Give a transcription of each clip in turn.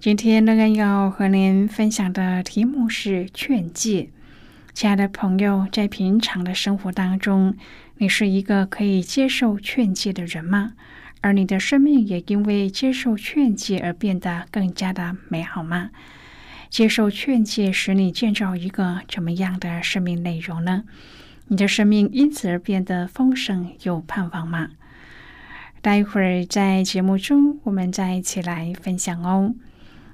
今天乐恩要和您分享的题目是劝诫。亲爱的朋友，在平常的生活当中，你是一个可以接受劝诫的人吗？而你的生命也因为接受劝诫而变得更加的美好吗？接受劝诫使你建造一个怎么样的生命内容呢？你的生命因此而变得丰盛有盼望吗？待会儿在节目中，我们再一起来分享哦。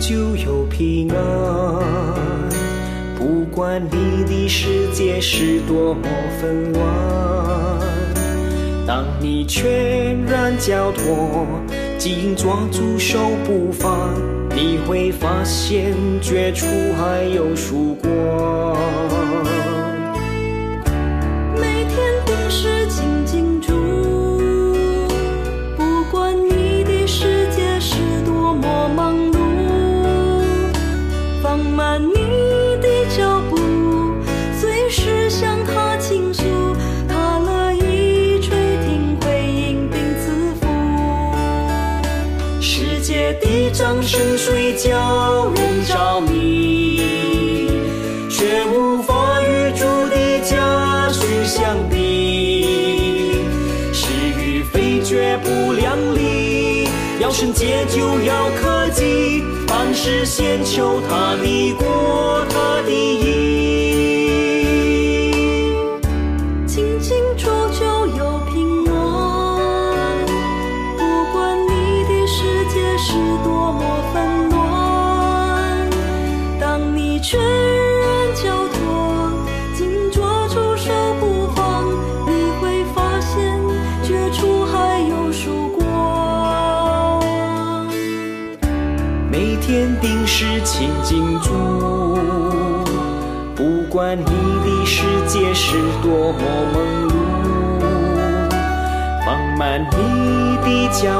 就有平安，不管你的世界是多么纷乱。当你全然交托，紧抓住手不放，你会发现绝处还有曙光。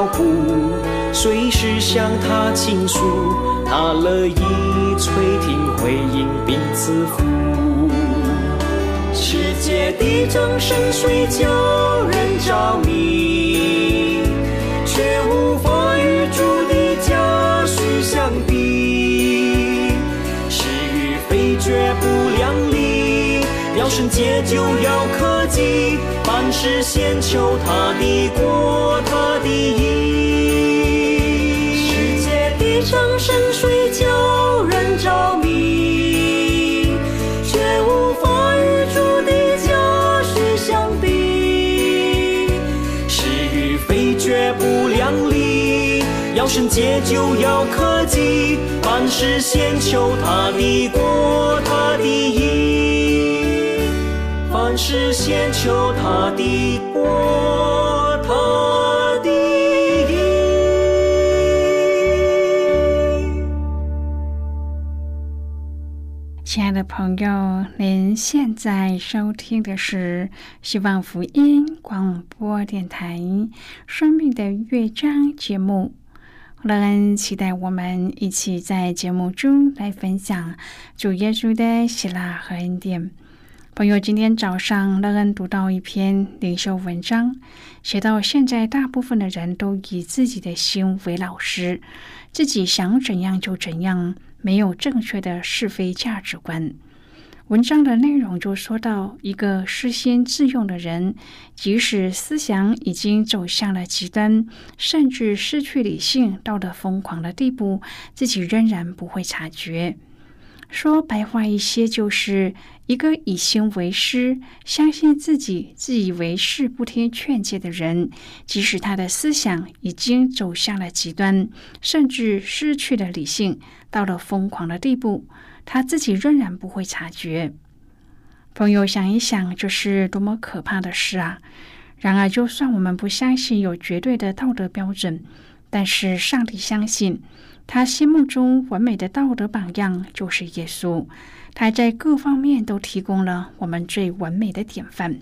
脚步，随时向他倾诉，他乐意垂听回应并赐福。世界的掌声虽叫人着迷，却无法与主的家许相比。是与非绝不量力，要圣洁就要克己，是先求他的国，他的义。世界的掌声水叫人着迷，却无法与主的家训相比。是与非绝不量力，要圣洁就要克己。凡事先求他的国，他的义；是先求他的国，他的义。亲爱的朋友，您现在收听的是希望福音广播电台《生命的乐章》节目。乐恩期待我们一起在节目中来分享主耶稣的喜乐和恩典。朋友，今天早上乐恩读到一篇领袖文章，写到现在大部分的人都以自己的心为老师，自己想怎样就怎样，没有正确的是非价值观。文章的内容就说到，一个失心自用的人，即使思想已经走向了极端，甚至失去理性，到了疯狂的地步，自己仍然不会察觉。说白话一些，就是一个以心为师、相信自己、自以为是、不听劝诫的人，即使他的思想已经走向了极端，甚至失去了理性，到了疯狂的地步。他自己仍然不会察觉。朋友想一想，这是多么可怕的事啊！然而，就算我们不相信有绝对的道德标准，但是上帝相信，他心目中完美的道德榜样就是耶稣。他在各方面都提供了我们最完美的典范。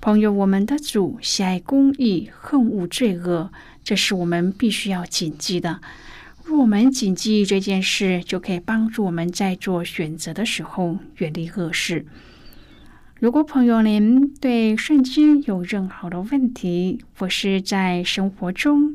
朋友，我们的主喜爱公义，恨恶罪恶，这是我们必须要谨记的。若我们谨记这件事，就可以帮助我们在做选择的时候远离恶事。如果朋友您对圣经有任何的问题，或是在生活中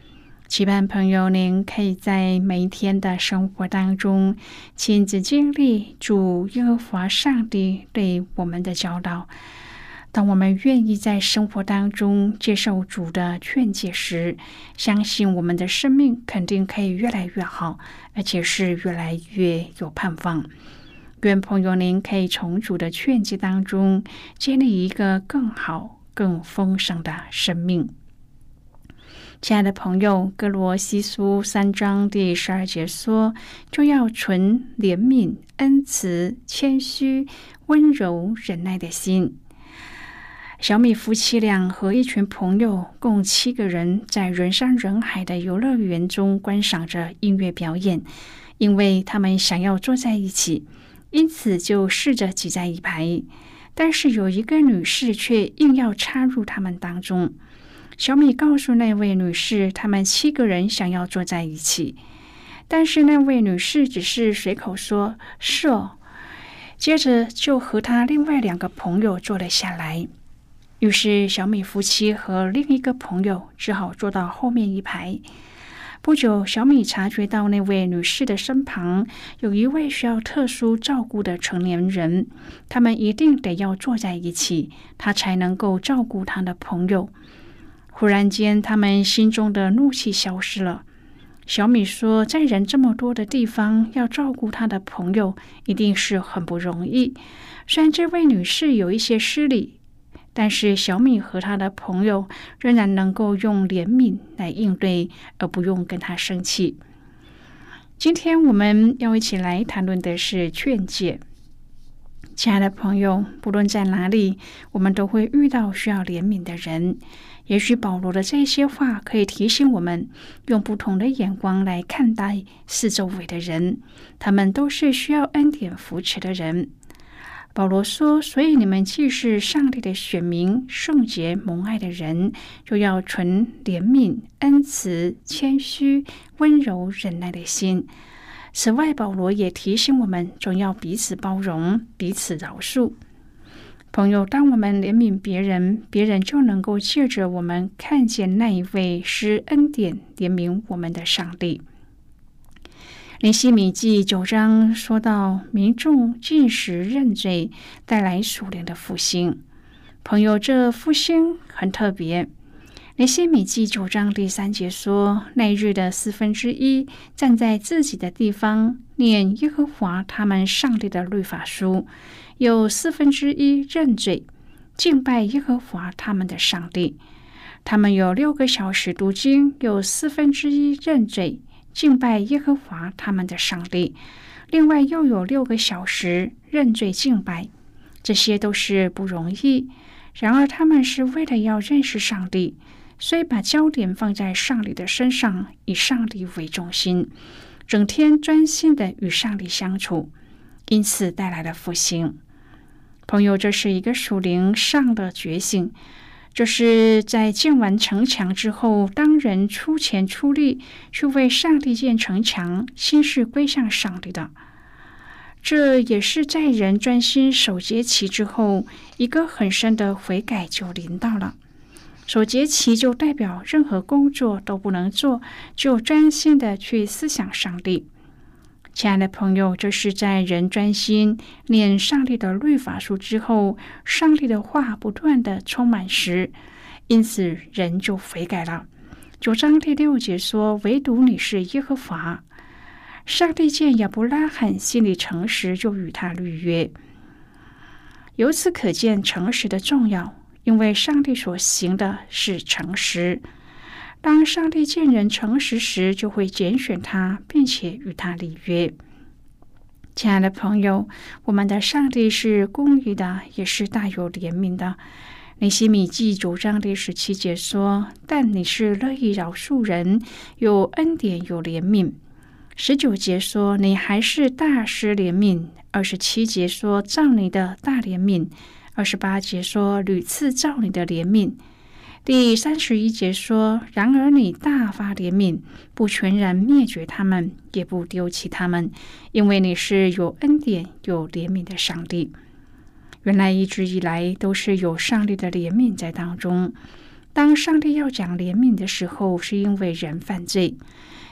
期盼朋友您可以在每一天的生活当中亲自经历主耶和华上帝对我们的教导。当我们愿意在生活当中接受主的劝解时，相信我们的生命肯定可以越来越好，而且是越来越有盼望。愿朋友您可以从主的劝诫当中建立一个更好、更丰盛的生命。亲爱的朋友，《哥罗西书》三章第十二节说：“就要存怜悯、恩慈、谦虚、温柔、忍耐的心。”小米夫妻俩和一群朋友，共七个人，在人山人海的游乐园中观赏着音乐表演。因为他们想要坐在一起，因此就试着挤在一排。但是有一个女士却硬要插入他们当中。小米告诉那位女士，他们七个人想要坐在一起，但是那位女士只是随口说“是哦”，接着就和他另外两个朋友坐了下来。于是，小米夫妻和另一个朋友只好坐到后面一排。不久，小米察觉到那位女士的身旁有一位需要特殊照顾的成年人，他们一定得要坐在一起，他才能够照顾他的朋友。忽然间，他们心中的怒气消失了。小米说：“在人这么多的地方，要照顾他的朋友，一定是很不容易。虽然这位女士有一些失礼。”但是小米和他的朋友仍然能够用怜悯来应对，而不用跟他生气。今天我们要一起来谈论的是劝诫。亲爱的朋友，不论在哪里，我们都会遇到需要怜悯的人。也许保罗的这些话可以提醒我们，用不同的眼光来看待四周围的人，他们都是需要恩典扶持的人。保罗说：“所以你们既是上帝的选民、圣洁蒙爱的人，就要存怜悯、恩慈、谦虚、温柔、忍耐的心。此外，保罗也提醒我们，总要彼此包容、彼此饶恕。朋友，当我们怜悯别人，别人就能够借着我们看见那一位施恩典、怜悯我们的上帝。”灵西米记九章说到，民众进食认罪，带来属灵的复兴。朋友，这复兴很特别。尼西米记九章第三节说：“那日的四分之一站在自己的地方，念耶和华他们上帝的律法书；有四分之一认罪，敬拜耶和华他们的上帝。他们有六个小时读经，有四分之一认罪，敬拜耶和华他们的上帝。另外又有六个小时认罪敬拜。这些都是不容易。然而他们是为了要认识上帝。”所以，把焦点放在上帝的身上，以上帝为中心，整天专心的与上帝相处，因此带来了复兴。朋友，这是一个属灵上的觉醒，就是在建完城墙之后，当人出钱出力去为上帝建城墙，心是归向上帝的。这也是在人专心守节期之后，一个很深的悔改就临到了。守节期就代表任何工作都不能做，就专心的去思想上帝。亲爱的朋友，这是在人专心念上帝的律法书之后，上帝的话不断的充满时，因此人就悔改了。九章第六节说：“唯独你是耶和华。”上帝见亚伯拉罕心里诚实，就与他立约。由此可见诚实的重要。因为上帝所行的是诚实，当上帝见人诚实时，就会拣选他，并且与他立约。亲爱的朋友，我们的上帝是公义的，也是大有怜悯的。尼西米记九章第十七节说：“但你是乐意饶恕人，有恩典，有怜悯。”十九节说：“你还是大施怜悯。”二十七节说：“照你的大怜悯。”二十八节说：“屡次照你的怜悯。”第三十一节说：“然而你大发怜悯，不全然灭绝他们，也不丢弃他们，因为你是有恩典、有怜悯的上帝。”原来一直以来都是有上帝的怜悯在当中。当上帝要讲怜悯的时候，是因为人犯罪。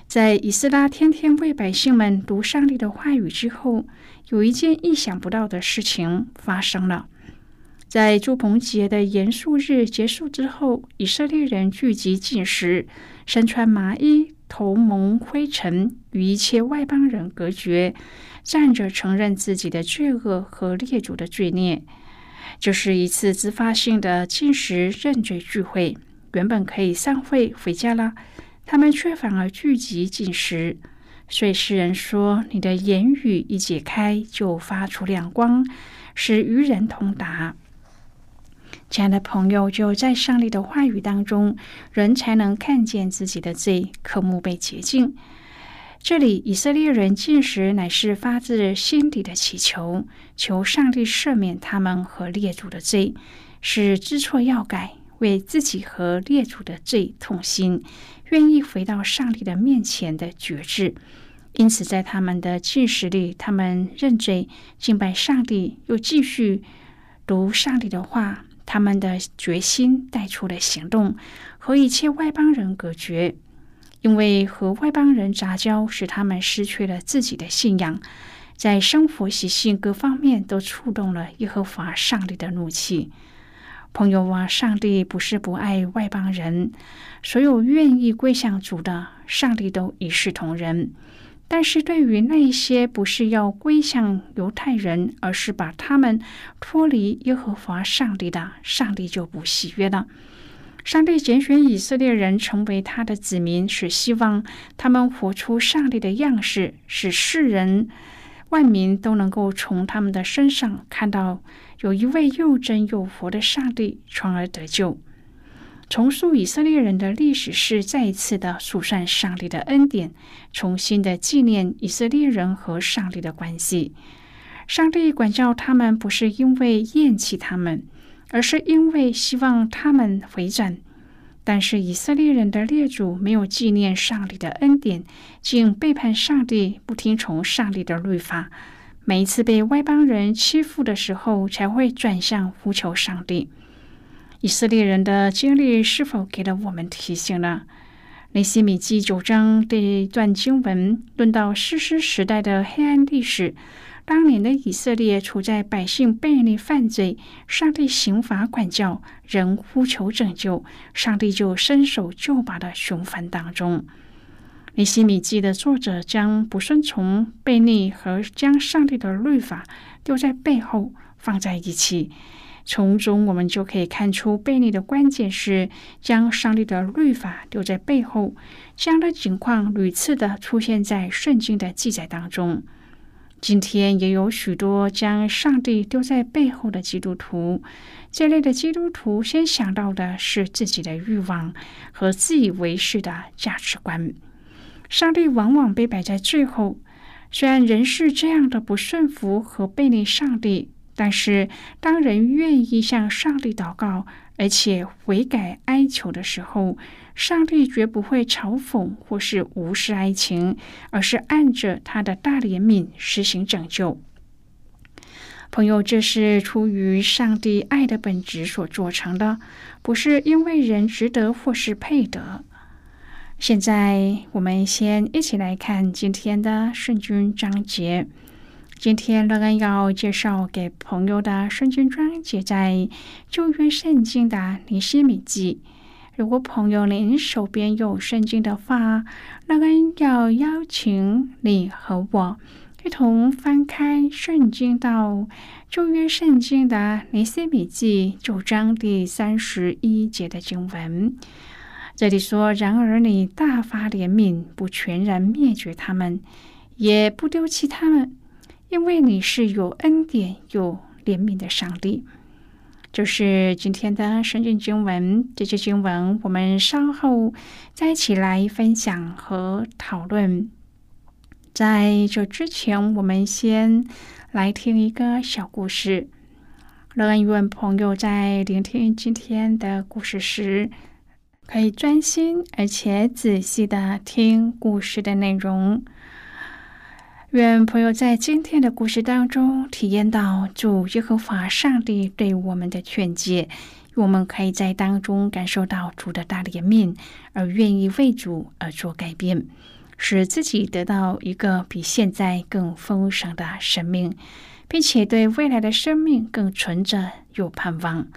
在以斯拉天天为百姓们读上帝的话语之后，有一件意想不到的事情发生了。在朱棚节的严肃日结束之后，以色列人聚集进食，身穿麻衣，头蒙灰尘，与一切外邦人隔绝，站着承认自己的罪恶和列祖的罪孽。这是一次自发性的进食认罪聚会。原本可以散会回家了，他们却反而聚集进食。所以诗人说：“你的言语一解开，就发出亮光，使愚人通达。”亲爱的朋友，就在上帝的话语当中，人才能看见自己的罪，科目被洁净。这里以色列人进食，乃是发自心底的祈求，求上帝赦免他们和列祖的罪，是知错要改，为自己和列祖的罪痛心，愿意回到上帝的面前的觉志。因此，在他们的进食里，他们认罪敬拜上帝，又继续读上帝的话。他们的决心带出了行动，和一切外邦人隔绝，因为和外邦人杂交使他们失去了自己的信仰，在生活习性各方面都触动了耶和华上帝的怒气。朋友啊，上帝不是不爱外邦人，所有愿意归向主的，上帝都一视同仁。但是对于那些不是要归向犹太人，而是把他们脱离耶和华上帝的，上帝就不喜悦了。上帝拣选以色列人成为他的子民，是希望他们活出上帝的样式，使世人万民都能够从他们的身上看到有一位又真又活的上帝，从而得救。重塑以色列人的历史是再一次的数算上帝的恩典，重新的纪念以色列人和上帝的关系。上帝管教他们，不是因为厌弃他们，而是因为希望他们回转。但是以色列人的列祖没有纪念上帝的恩典，竟背叛上帝，不听从上帝的律法。每一次被外邦人欺负的时候，才会转向呼求上帝。以色列人的经历是否给了我们提醒呢？雷西米记九章这一段经文论到诗诗时代的黑暗历史，当年的以色列处在百姓悖逆犯罪，上帝刑罚管教，人呼求拯救，上帝就伸手救拔的循环当中。尼西米记的作者将不顺从、悖逆和将上帝的律法丢在背后放在一起。从中，我们就可以看出，悖逆的关键是将上帝的律法丢在背后。这样的情况屡次的出现在圣经的记载当中。今天也有许多将上帝丢在背后的基督徒。这类的基督徒先想到的是自己的欲望和自以为是的价值观，上帝往往被摆在最后。虽然人是这样的不顺服和背逆上帝。但是，当人愿意向上帝祷告，而且悔改哀求的时候，上帝绝不会嘲讽或是无视哀情，而是按着他的大怜悯实行拯救。朋友，这是出于上帝爱的本质所做成的，不是因为人值得或是配得。现在，我们先一起来看今天的圣经章节。今天乐恩要介绍给朋友的圣经章节在旧约圣经的尼西米记。如果朋友您手边有圣经的话，乐恩要邀请你和我一同翻开圣经到旧约圣经的尼西米记九章第三十一节的经文。这里说：“然而你大发怜悯，不全然灭绝他们，也不丢弃他们。”因为你是有恩典、有怜悯的上帝，就是今天的圣经经文。这些经文我们稍后再一起来分享和讨论。在这之前，我们先来听一个小故事。乐恩愿朋友在聆听今天的故事时，可以专心而且仔细的听故事的内容。愿朋友在今天的故事当中体验到主耶和华上帝对我们的劝诫，我们可以在当中感受到主的大怜悯，而愿意为主而做改变，使自己得到一个比现在更丰盛的生命，并且对未来的生命更存着有盼望。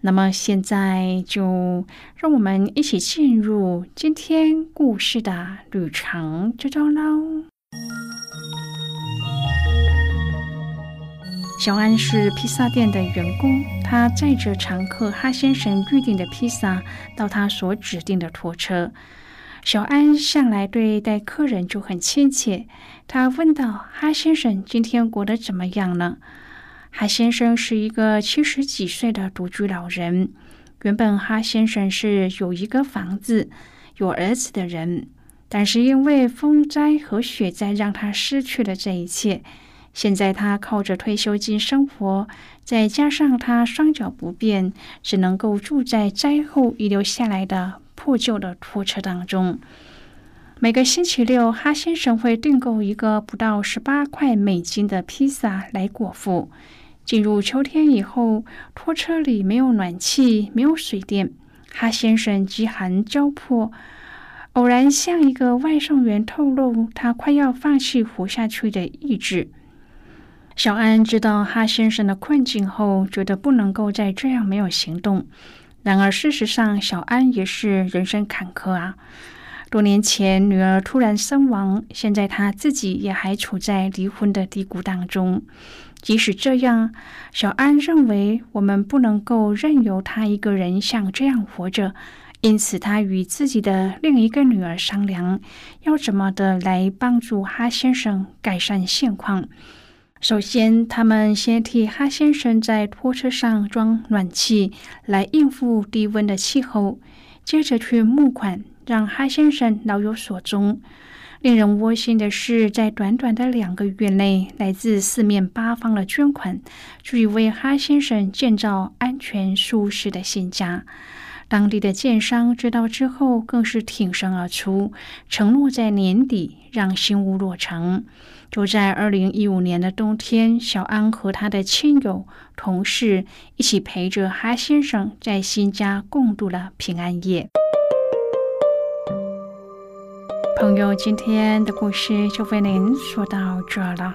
那么现在就让我们一起进入今天故事的旅程之中喽。小安是披萨店的员工，他载着常客哈先生预定的披萨到他所指定的拖车。小安向来对待客人就很亲切，他问道：“哈先生，今天过得怎么样呢？”哈先生是一个七十几岁的独居老人。原本哈先生是有一个房子、有儿子的人，但是因为风灾和雪灾，让他失去了这一切。现在他靠着退休金生活，再加上他双脚不便，只能够住在灾后遗留下来的破旧的拖车当中。每个星期六，哈先生会订购一个不到十八块美金的披萨来果腹。进入秋天以后，拖车里没有暖气，没有水电，哈先生饥寒交迫，偶然向一个外送员透露，他快要放弃活下去的意志。小安知道哈先生的困境后，觉得不能够再这样没有行动。然而，事实上，小安也是人生坎坷啊。多年前，女儿突然身亡，现在他自己也还处在离婚的低谷当中。即使这样，小安认为我们不能够任由他一个人像这样活着，因此他与自己的另一个女儿商量，要怎么的来帮助哈先生改善现况。首先，他们先替哈先生在拖车上装暖气，来应付低温的气候。接着去募款，让哈先生老有所终。令人窝心的是，在短短的两个月内，来自四面八方的捐款，足以为哈先生建造安全舒适的新家。当地的建商知道之后，更是挺身而出，承诺在年底让新屋落成。就在二零一五年的冬天，小安和他的亲友、同事一起陪着哈先生在新家共度了平安夜。朋友，今天的故事就为您说到这了。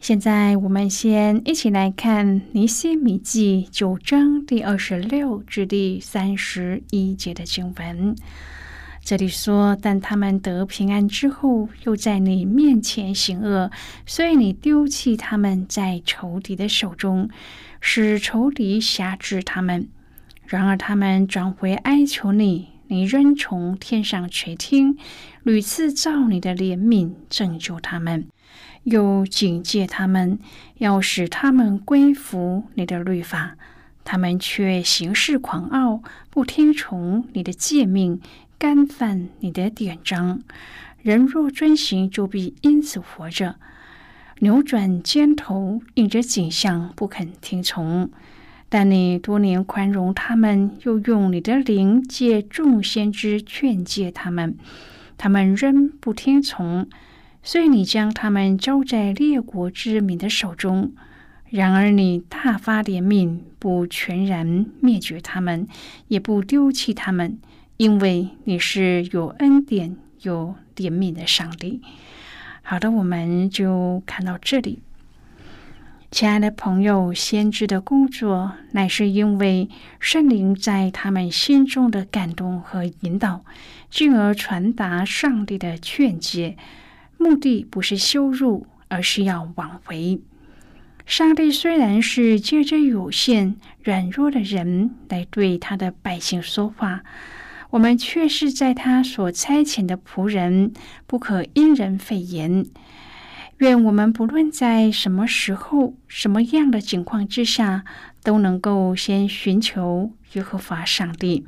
现在，我们先一起来看《尼西米记》九章第二十六至第三十一节的经文。这里说：“但他们得平安之后，又在你面前行恶，所以你丢弃他们在仇敌的手中，使仇敌辖制他们。然而他们转回哀求你，你仍从天上垂听，屡次照你的怜悯拯救他们。”又警戒他们，要使他们归服你的律法，他们却行事狂傲，不听从你的诫命，干犯你的典章。人若遵行，就必因此活着；扭转肩头，应着景象，不肯听从。但你多年宽容他们，又用你的灵借众先知劝诫他们，他们仍不听从。所以你将他们交在列国之民的手中，然而你大发怜悯，不全然灭绝他们，也不丢弃他们，因为你是有恩典、有怜悯的上帝。好的，我们就看到这里。亲爱的朋友，先知的工作乃是因为圣灵在他们心中的感动和引导，进而传达上帝的劝诫。目的不是羞辱，而是要挽回。上帝虽然是借着有限、软弱的人来对他的百姓说话，我们却是在他所差遣的仆人，不可因人废言。愿我们不论在什么时候、什么样的情况之下，都能够先寻求耶和华上帝。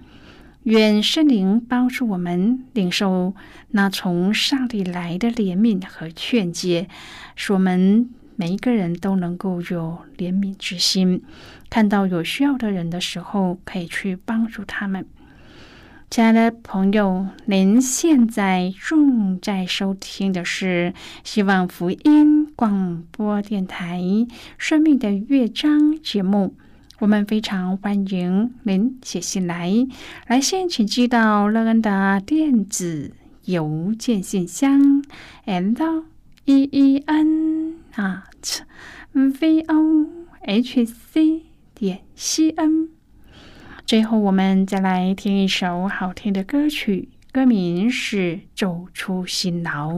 愿圣灵帮助我们领受那从上帝来的怜悯和劝诫，使我们每一个人都能够有怜悯之心，看到有需要的人的时候，可以去帮助他们。亲爱的朋友，您现在正在收听的是希望福音广播电台《生命的乐章》节目。我们非常欢迎您写信来，来信请寄到乐恩的电子邮件信箱，and e e n at v o h c 点 c n。最后，我们再来听一首好听的歌曲，歌名是《走出辛劳》。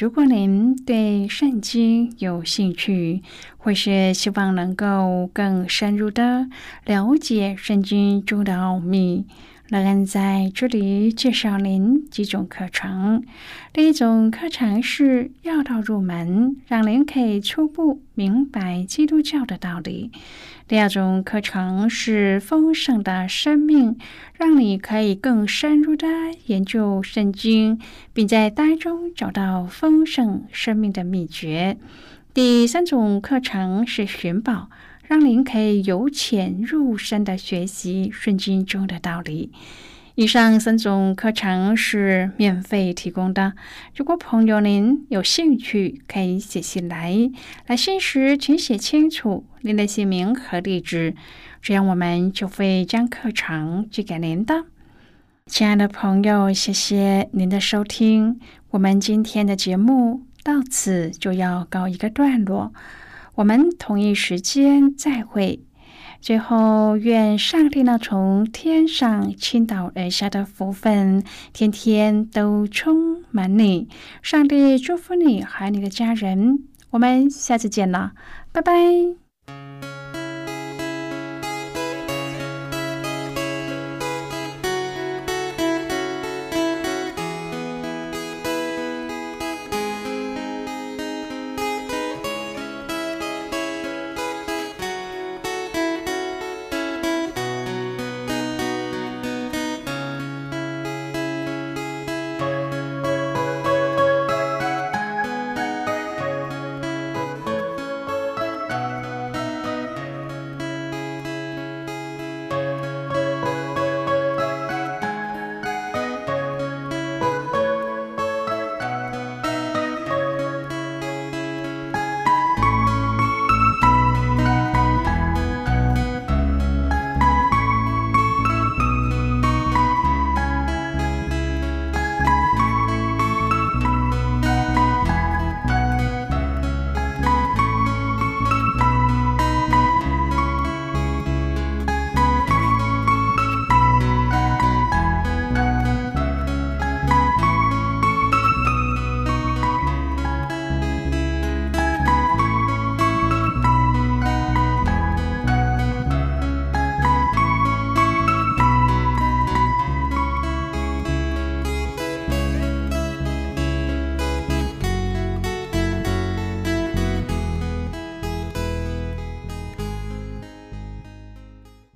如果您对圣经有兴趣，或是希望能够更深入的了解圣经中的奥秘，乐恩在这里介绍您几种课程。第一种课程是要道入门，让您可以初步明白基督教的道理。第二种课程是丰盛的生命，让你可以更深入的研究圣经，并在当中找到丰盛生命的秘诀。第三种课程是寻宝，让您可以由浅入深的学习圣经中的道理。以上三种课程是免费提供的。如果朋友您有兴趣，可以写信来。来信时请写清楚您的姓名和地址，这样我们就会将课程寄给您的。亲爱的朋友，谢谢您的收听。我们今天的节目到此就要告一个段落，我们同一时间再会。最后，愿上帝呢从天上倾倒而下的福分，天天都充满你。上帝祝福你和你的家人。我们下次见了，拜拜。